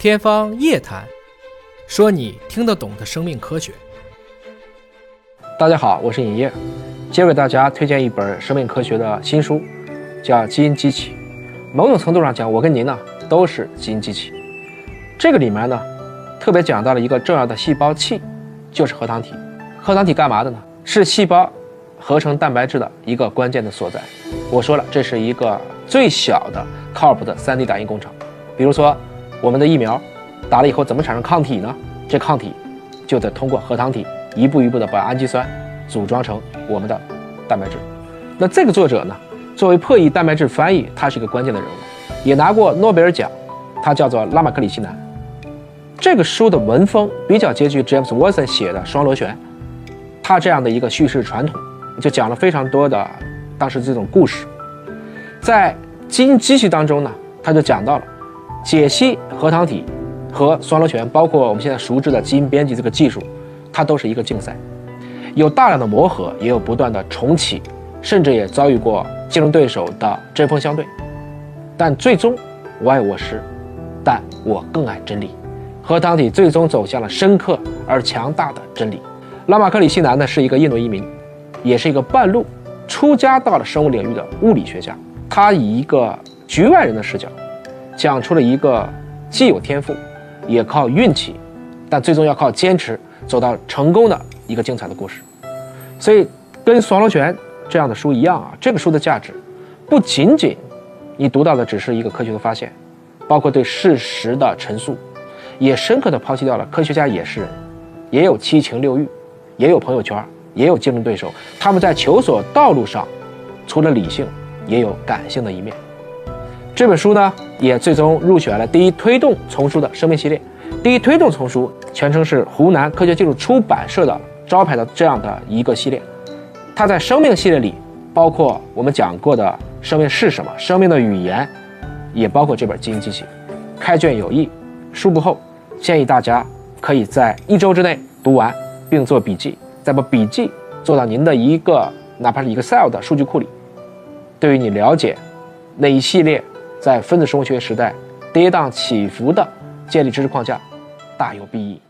天方夜谭，说你听得懂的生命科学。大家好，我是尹烨，今儿给大家推荐一本生命科学的新书，叫《基因机器》。某种程度上讲，我跟您呢都是基因机器。这个里面呢，特别讲到了一个重要的细胞器，就是核糖体。核糖体干嘛的呢？是细胞合成蛋白质的一个关键的所在。我说了，这是一个最小的、靠谱的 3D 打印工程。比如说。我们的疫苗打了以后怎么产生抗体呢？这抗体就得通过核糖体一步一步的把氨基酸组装成我们的蛋白质。那这个作者呢，作为破译蛋白质翻译，他是一个关键的人物，也拿过诺贝尔奖。他叫做拉马克里奇南。这个书的文风比较接近 James Watson 写的《双螺旋》，他这样的一个叙事传统，就讲了非常多的当时这种故事。在基因机器当中呢，他就讲到了。解析核糖体和双螺旋，包括我们现在熟知的基因编辑这个技术，它都是一个竞赛，有大量的磨合，也有不断的重启，甚至也遭遇过竞争对手的针锋相对。但最终我爱我师，但我更爱真理。核糖体最终走向了深刻而强大的真理。拉马克里西南呢是一个印度移民，也是一个半路出家到了生物领域的物理学家。他以一个局外人的视角。讲出了一个既有天赋，也靠运气，但最终要靠坚持走到成功的一个精彩的故事。所以，跟《双螺旋》这样的书一样啊，这个书的价值不仅仅你读到的只是一个科学的发现，包括对事实的陈述，也深刻的抛弃掉了科学家也是人，也有七情六欲，也有朋友圈，也有竞争对手。他们在求索道路上，除了理性，也有感性的一面。这本书呢，也最终入选了第一推动丛书的生命系列。第一推动丛书全称是湖南科学技术出版社的招牌的这样的一个系列。它在生命系列里，包括我们讲过的生命是什么、生命的语言，也包括这本基因机器。开卷有益，书不厚，建议大家可以在一周之内读完，并做笔记，再把笔记做到您的一个哪怕是 Excel 的数据库里，对于你了解那一系列。在分子生物学时代，跌宕起伏的建立知识框架，大有裨益。